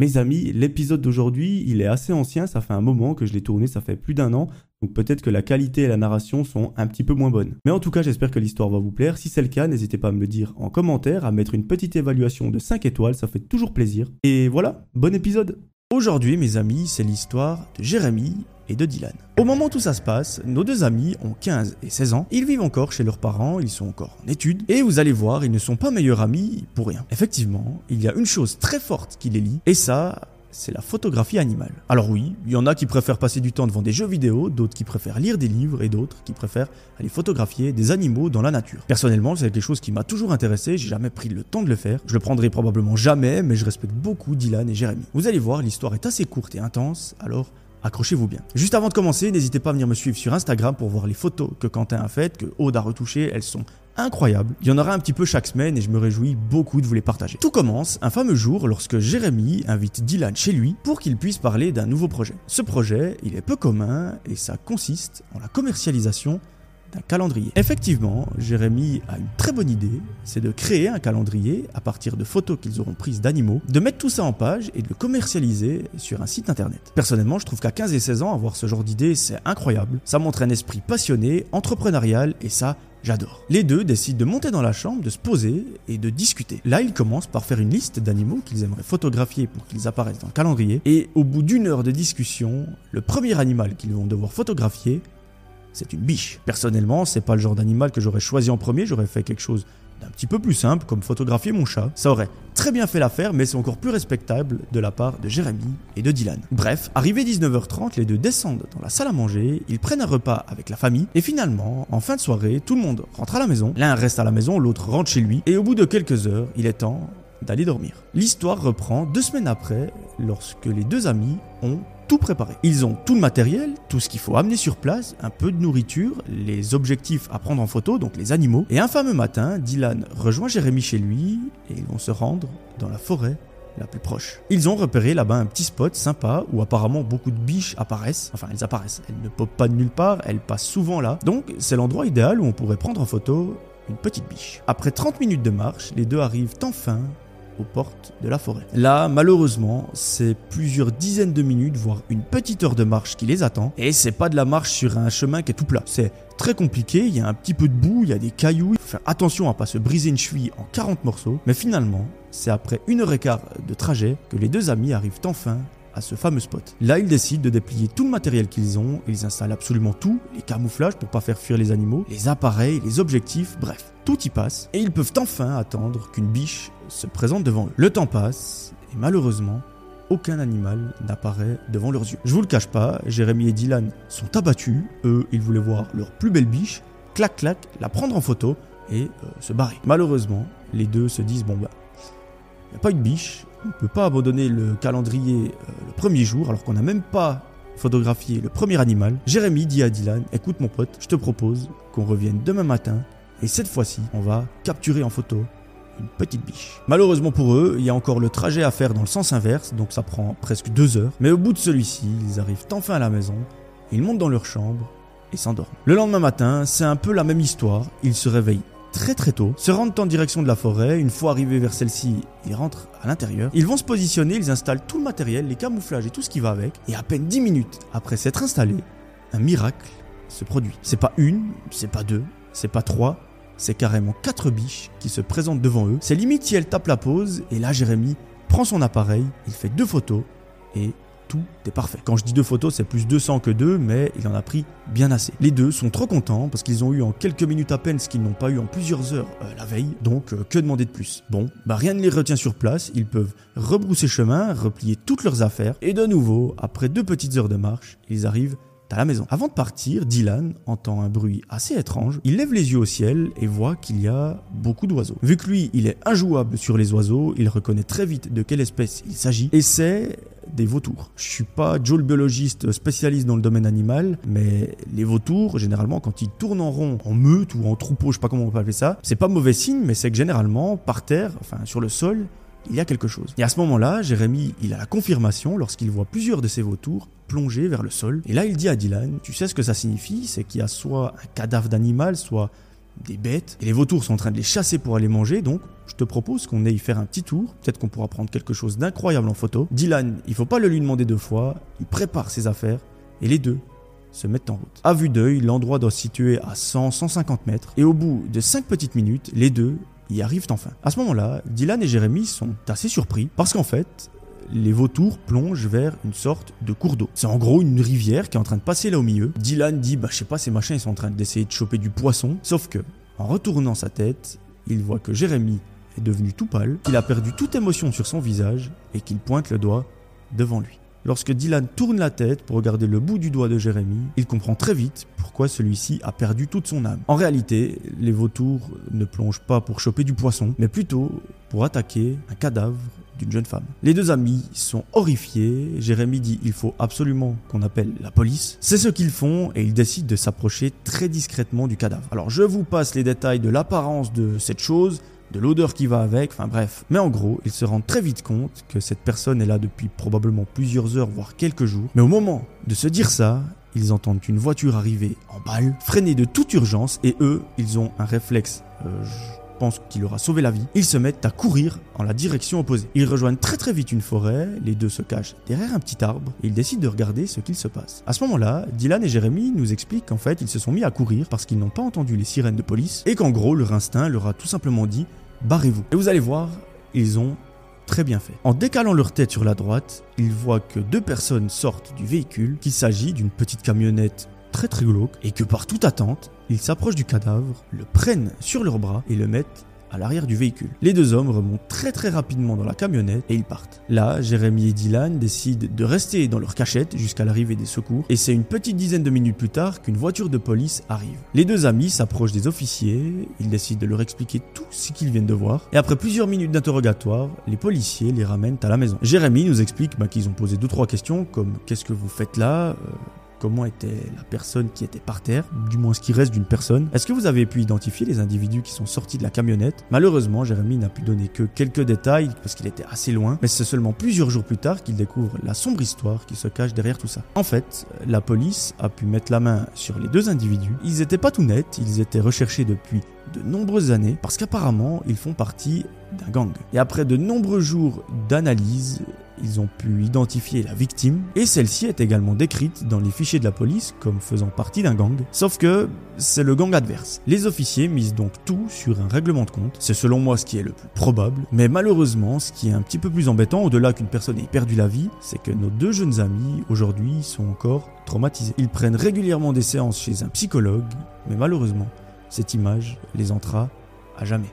Mes amis, l'épisode d'aujourd'hui, il est assez ancien, ça fait un moment que je l'ai tourné, ça fait plus d'un an, donc peut-être que la qualité et la narration sont un petit peu moins bonnes. Mais en tout cas, j'espère que l'histoire va vous plaire. Si c'est le cas, n'hésitez pas à me le dire en commentaire, à mettre une petite évaluation de 5 étoiles, ça fait toujours plaisir. Et voilà, bon épisode Aujourd'hui, mes amis, c'est l'histoire de Jérémy et de Dylan. Au moment où ça se passe, nos deux amis ont 15 et 16 ans, ils vivent encore chez leurs parents, ils sont encore en études, et vous allez voir, ils ne sont pas meilleurs amis pour rien. Effectivement, il y a une chose très forte qui les lie, et ça, c'est la photographie animale. Alors oui, il y en a qui préfèrent passer du temps devant des jeux vidéo, d'autres qui préfèrent lire des livres et d'autres qui préfèrent aller photographier des animaux dans la nature. Personnellement, c'est quelque chose qui m'a toujours intéressé, j'ai jamais pris le temps de le faire. Je le prendrai probablement jamais, mais je respecte beaucoup Dylan et Jérémy. Vous allez voir, l'histoire est assez courte et intense, alors accrochez-vous bien. Juste avant de commencer, n'hésitez pas à venir me suivre sur Instagram pour voir les photos que Quentin a faites, que Aude a retouchées, elles sont incroyables. Il y en aura un petit peu chaque semaine et je me réjouis beaucoup de vous les partager. Tout commence un fameux jour lorsque Jérémy invite Dylan chez lui pour qu'il puisse parler d'un nouveau projet. Ce projet, il est peu commun et ça consiste en la commercialisation d'un calendrier. Effectivement, Jérémy a une très bonne idée, c'est de créer un calendrier à partir de photos qu'ils auront prises d'animaux, de mettre tout ça en page et de le commercialiser sur un site internet. Personnellement, je trouve qu'à 15 et 16 ans, avoir ce genre d'idée, c'est incroyable. Ça montre un esprit passionné, entrepreneurial et ça, J'adore. Les deux décident de monter dans la chambre, de se poser et de discuter. Là, ils commencent par faire une liste d'animaux qu'ils aimeraient photographier pour qu'ils apparaissent dans le calendrier. Et au bout d'une heure de discussion, le premier animal qu'ils vont devoir photographier, c'est une biche. Personnellement, c'est pas le genre d'animal que j'aurais choisi en premier, j'aurais fait quelque chose d'un petit peu plus simple, comme photographier mon chat. Ça aurait très bien fait l'affaire, mais c'est encore plus respectable de la part de Jérémy et de Dylan. Bref, arrivé 19h30, les deux descendent dans la salle à manger, ils prennent un repas avec la famille, et finalement, en fin de soirée, tout le monde rentre à la maison. L'un reste à la maison, l'autre rentre chez lui, et au bout de quelques heures, il est temps d'aller dormir. L'histoire reprend deux semaines après, lorsque les deux amis ont tout. Ils ont tout le matériel, tout ce qu'il faut amener sur place, un peu de nourriture, les objectifs à prendre en photo, donc les animaux. Et un fameux matin, Dylan rejoint Jérémy chez lui et ils vont se rendre dans la forêt la plus proche. Ils ont repéré là-bas un petit spot sympa où apparemment beaucoup de biches apparaissent. Enfin, elles apparaissent. Elles ne popent pas de nulle part, elles passent souvent là. Donc, c'est l'endroit idéal où on pourrait prendre en photo une petite biche. Après 30 minutes de marche, les deux arrivent enfin aux portes de la forêt. Là, malheureusement, c'est plusieurs dizaines de minutes, voire une petite heure de marche qui les attend. Et c'est pas de la marche sur un chemin qui est tout plat. C'est très compliqué, il y a un petit peu de boue, il y a des cailloux, il faut faire attention à pas se briser une cheville en 40 morceaux. Mais finalement, c'est après une heure et quart de trajet que les deux amis arrivent enfin ce fameux spot. Là, ils décident de déplier tout le matériel qu'ils ont, ils installent absolument tout, les camouflages pour pas faire fuir les animaux, les appareils, les objectifs, bref, tout y passe, et ils peuvent enfin attendre qu'une biche se présente devant eux. Le temps passe, et malheureusement, aucun animal n'apparaît devant leurs yeux. Je vous le cache pas, Jérémy et Dylan sont abattus, eux, ils voulaient voir leur plus belle biche, clac clac, la prendre en photo et euh, se barrer. Malheureusement, les deux se disent bon bah, n'y a pas une biche, on ne peut pas abandonner le calendrier euh, le premier jour alors qu'on n'a même pas photographié le premier animal. Jérémy dit à Dylan, écoute mon pote, je te propose qu'on revienne demain matin et cette fois-ci, on va capturer en photo une petite biche. Malheureusement pour eux, il y a encore le trajet à faire dans le sens inverse, donc ça prend presque deux heures. Mais au bout de celui-ci, ils arrivent enfin à la maison, ils montent dans leur chambre et s'endorment. Le lendemain matin, c'est un peu la même histoire, ils se réveillent très très tôt, se rendent en direction de la forêt, une fois arrivés vers celle-ci, ils rentrent à l'intérieur, ils vont se positionner, ils installent tout le matériel, les camouflages et tout ce qui va avec, et à peine 10 minutes après s'être installés, un miracle se produit. C'est pas une, c'est pas deux, c'est pas trois, c'est carrément quatre biches qui se présentent devant eux. C'est limite si elles tapent la pause, et là Jérémy prend son appareil, il fait deux photos, et tout est parfait. Quand je dis deux photos, c'est plus 200 que deux, mais il en a pris bien assez. Les deux sont trop contents parce qu'ils ont eu en quelques minutes à peine ce qu'ils n'ont pas eu en plusieurs heures euh, la veille, donc euh, que demander de plus? Bon, bah rien ne les retient sur place, ils peuvent rebrousser chemin, replier toutes leurs affaires, et de nouveau, après deux petites heures de marche, ils arrivent à la maison. Avant de partir, Dylan entend un bruit assez étrange. Il lève les yeux au ciel et voit qu'il y a beaucoup d'oiseaux. Vu que lui, il est injouable sur les oiseaux, il reconnaît très vite de quelle espèce il s'agit et c'est vautours. Je suis pas Joe biologiste spécialiste dans le domaine animal, mais les vautours, généralement, quand ils tournent en rond, en meute ou en troupeau, je sais pas comment on peut appeler ça, c'est pas mauvais signe, mais c'est que généralement, par terre, enfin sur le sol, il y a quelque chose. Et à ce moment-là, Jérémy, il a la confirmation lorsqu'il voit plusieurs de ces vautours plonger vers le sol. Et là, il dit à Dylan, tu sais ce que ça signifie? C'est qu'il y a soit un cadavre d'animal, soit des bêtes, et les vautours sont en train de les chasser pour aller manger, donc je te propose qu'on aille faire un petit tour, peut-être qu'on pourra prendre quelque chose d'incroyable en photo. Dylan, il faut pas le lui demander deux fois, il prépare ses affaires, et les deux se mettent en route. À vue d'œil, l'endroit doit se situer à 100-150 mètres, et au bout de 5 petites minutes, les deux y arrivent enfin. À ce moment-là, Dylan et Jérémy sont assez surpris, parce qu'en fait, les vautours plongent vers une sorte de cours d'eau. C'est en gros une rivière qui est en train de passer là au milieu. Dylan dit, bah je sais pas, ces machins ils sont en train d'essayer de choper du poisson. Sauf que, en retournant sa tête, il voit que Jérémy est devenu tout pâle, qu'il a perdu toute émotion sur son visage et qu'il pointe le doigt devant lui. Lorsque Dylan tourne la tête pour regarder le bout du doigt de Jérémy, il comprend très vite pourquoi celui-ci a perdu toute son âme. En réalité, les vautours ne plongent pas pour choper du poisson, mais plutôt pour attaquer un cadavre femme. Les deux amis sont horrifiés. Jérémy dit il faut absolument qu'on appelle la police. C'est ce qu'ils font et ils décident de s'approcher très discrètement du cadavre. Alors je vous passe les détails de l'apparence de cette chose de l'odeur qui va avec, enfin bref. Mais en gros, ils se rendent très vite compte que cette personne est là depuis probablement plusieurs heures, voire quelques jours. Mais au moment de se dire ça, ils entendent une voiture arriver en balle, freiner de toute urgence, et eux, ils ont un réflexe, euh, qu'il leur a sauvé la vie. Ils se mettent à courir en la direction opposée. Ils rejoignent très très vite une forêt, les deux se cachent derrière un petit arbre, et ils décident de regarder ce qu'il se passe. À ce moment-là, Dylan et Jérémy nous expliquent qu'en fait, ils se sont mis à courir parce qu'ils n'ont pas entendu les sirènes de police, et qu'en gros, leur instinct leur a tout simplement dit barrez-vous. Et vous allez voir, ils ont très bien fait. En décalant leur tête sur la droite, ils voient que deux personnes sortent du véhicule, qu'il s'agit d'une petite camionnette très très glauque, et que par toute attente, ils s'approchent du cadavre, le prennent sur leurs bras et le mettent à l'arrière du véhicule. Les deux hommes remontent très très rapidement dans la camionnette et ils partent. Là, Jérémy et Dylan décident de rester dans leur cachette jusqu'à l'arrivée des secours et c'est une petite dizaine de minutes plus tard qu'une voiture de police arrive. Les deux amis s'approchent des officiers, ils décident de leur expliquer tout ce qu'ils viennent de voir et après plusieurs minutes d'interrogatoire, les policiers les ramènent à la maison. Jérémy nous explique bah, qu'ils ont posé deux trois questions comme qu'est-ce que vous faites là? Euh, comment était la personne qui était par terre, du moins ce qui reste d'une personne. Est-ce que vous avez pu identifier les individus qui sont sortis de la camionnette? Malheureusement, Jérémy n'a pu donner que quelques détails parce qu'il était assez loin, mais c'est seulement plusieurs jours plus tard qu'il découvre la sombre histoire qui se cache derrière tout ça. En fait, la police a pu mettre la main sur les deux individus. Ils n'étaient pas tout nets, ils étaient recherchés depuis de nombreuses années parce qu'apparemment ils font partie d'un gang. Et après de nombreux jours d'analyse, ils ont pu identifier la victime et celle-ci est également décrite dans les fichiers de la police comme faisant partie d'un gang. Sauf que c'est le gang adverse. Les officiers misent donc tout sur un règlement de compte. C'est selon moi ce qui est le plus probable. Mais malheureusement, ce qui est un petit peu plus embêtant, au-delà qu'une personne ait perdu la vie, c'est que nos deux jeunes amis aujourd'hui sont encore traumatisés. Ils prennent régulièrement des séances chez un psychologue, mais malheureusement, cette image les entra à jamais.